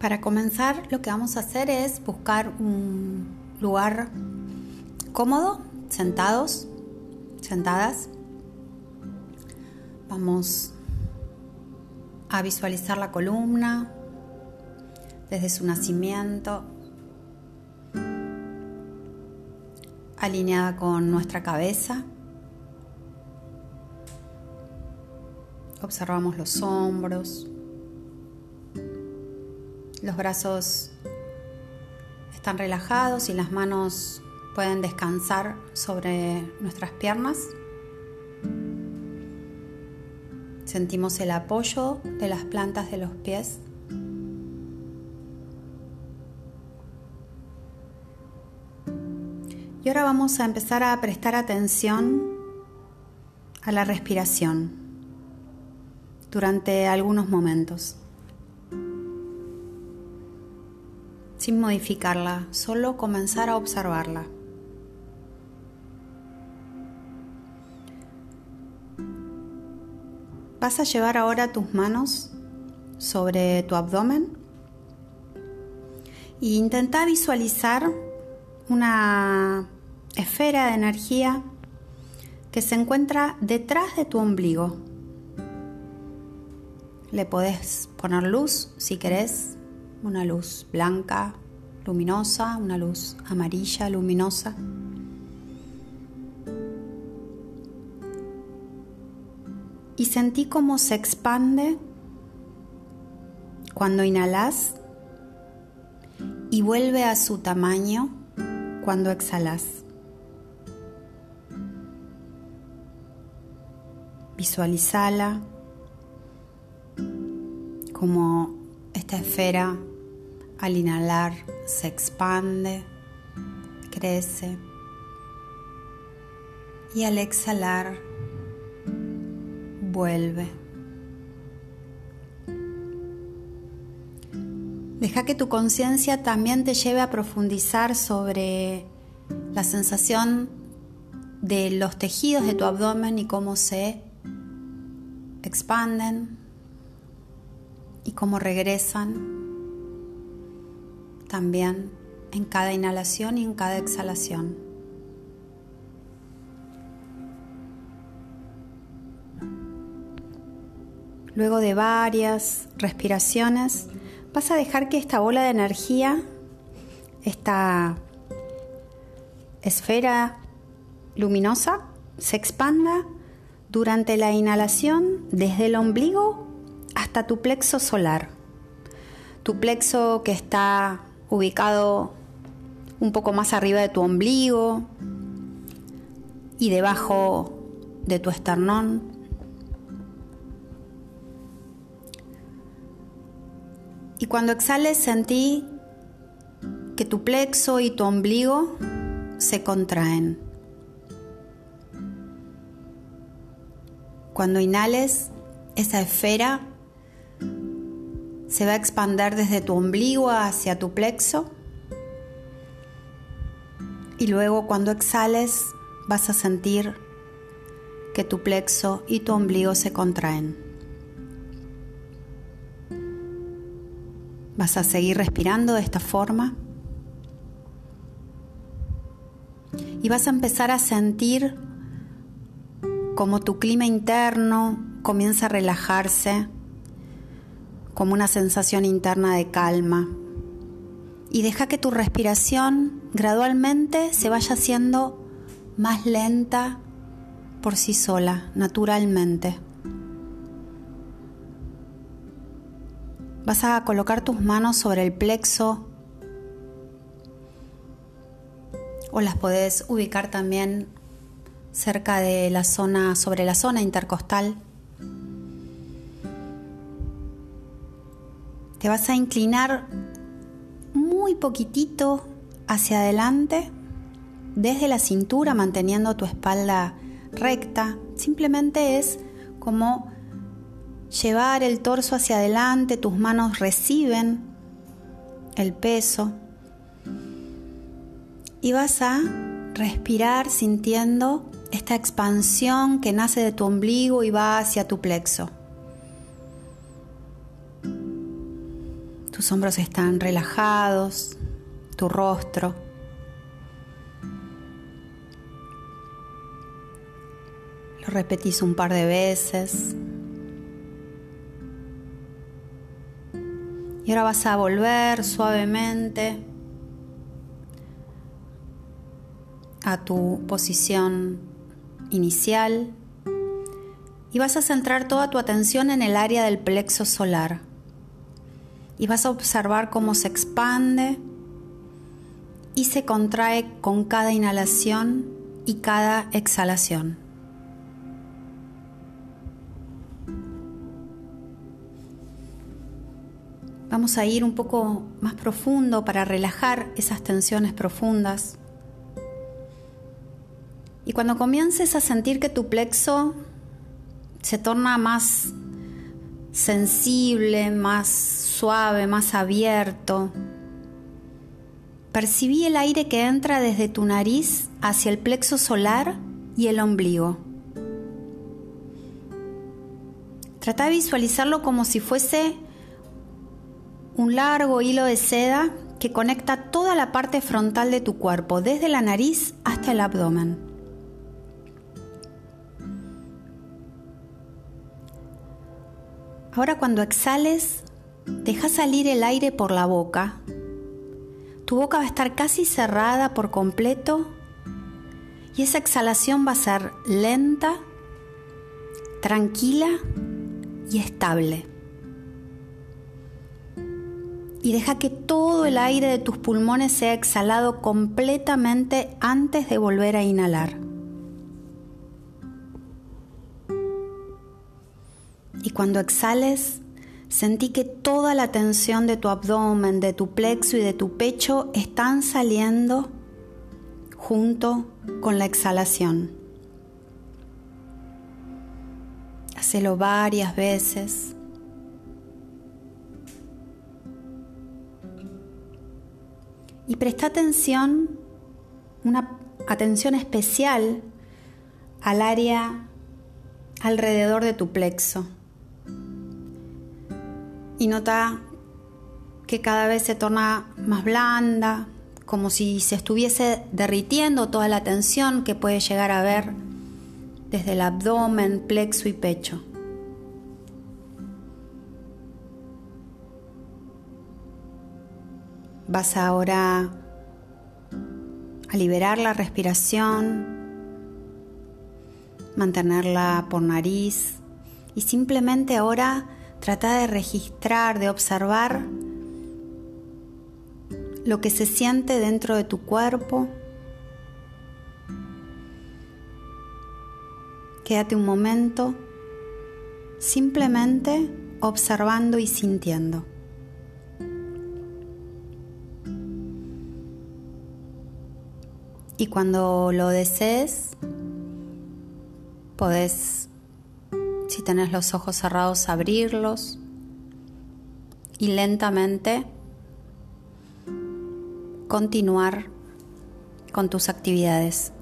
Para comenzar, lo que vamos a hacer es buscar un lugar cómodo, sentados, sentadas. Vamos a visualizar la columna desde su nacimiento, alineada con nuestra cabeza. Observamos los hombros, los brazos están relajados y las manos pueden descansar sobre nuestras piernas. Sentimos el apoyo de las plantas de los pies. Y ahora vamos a empezar a prestar atención a la respiración durante algunos momentos. Sin modificarla, solo comenzar a observarla. Vas a llevar ahora tus manos sobre tu abdomen e intenta visualizar una esfera de energía que se encuentra detrás de tu ombligo. Le podés poner luz si querés una luz blanca, luminosa, una luz amarilla, luminosa. Y sentí cómo se expande cuando inhalas y vuelve a su tamaño cuando exhalas. Visualizala como esta esfera al inhalar se expande, crece y al exhalar vuelve. Deja que tu conciencia también te lleve a profundizar sobre la sensación de los tejidos de tu abdomen y cómo se expanden y cómo regresan también en cada inhalación y en cada exhalación. Luego de varias respiraciones, vas a dejar que esta bola de energía, esta esfera luminosa, se expanda durante la inhalación desde el ombligo hasta tu plexo solar. Tu plexo que está ubicado un poco más arriba de tu ombligo y debajo de tu esternón. Y cuando exhales sentí que tu plexo y tu ombligo se contraen. Cuando inhales, esa esfera se va a expandir desde tu ombligo hacia tu plexo. Y luego cuando exhales vas a sentir que tu plexo y tu ombligo se contraen. Vas a seguir respirando de esta forma. Y vas a empezar a sentir como tu clima interno comienza a relajarse como una sensación interna de calma. Y deja que tu respiración gradualmente se vaya haciendo más lenta por sí sola, naturalmente. Vas a colocar tus manos sobre el plexo o las podés ubicar también cerca de la zona, sobre la zona intercostal. Te vas a inclinar muy poquitito hacia adelante, desde la cintura, manteniendo tu espalda recta. Simplemente es como llevar el torso hacia adelante, tus manos reciben el peso y vas a respirar sintiendo esta expansión que nace de tu ombligo y va hacia tu plexo. Tus hombros están relajados, tu rostro. Lo repetís un par de veces. Y ahora vas a volver suavemente a tu posición inicial y vas a centrar toda tu atención en el área del plexo solar. Y vas a observar cómo se expande y se contrae con cada inhalación y cada exhalación. Vamos a ir un poco más profundo para relajar esas tensiones profundas. Y cuando comiences a sentir que tu plexo se torna más sensible, más suave, más abierto, percibí el aire que entra desde tu nariz hacia el plexo solar y el ombligo. Trata de visualizarlo como si fuese un largo hilo de seda que conecta toda la parte frontal de tu cuerpo, desde la nariz hasta el abdomen. Ahora cuando exhales, deja salir el aire por la boca. Tu boca va a estar casi cerrada por completo y esa exhalación va a ser lenta, tranquila y estable y deja que todo el aire de tus pulmones sea exhalado completamente antes de volver a inhalar. Cuando exhales, sentí que toda la tensión de tu abdomen, de tu plexo y de tu pecho están saliendo junto con la exhalación. Hacelo varias veces. y presta atención, una atención especial al área alrededor de tu plexo. Y nota que cada vez se torna más blanda, como si se estuviese derritiendo toda la tensión que puede llegar a ver desde el abdomen, plexo y pecho. Vas ahora a liberar la respiración, mantenerla por nariz y simplemente ahora trata de registrar, de observar lo que se siente dentro de tu cuerpo. Quédate un momento simplemente observando y sintiendo. Y cuando lo desees, podés, si tenés los ojos cerrados, abrirlos y lentamente continuar con tus actividades.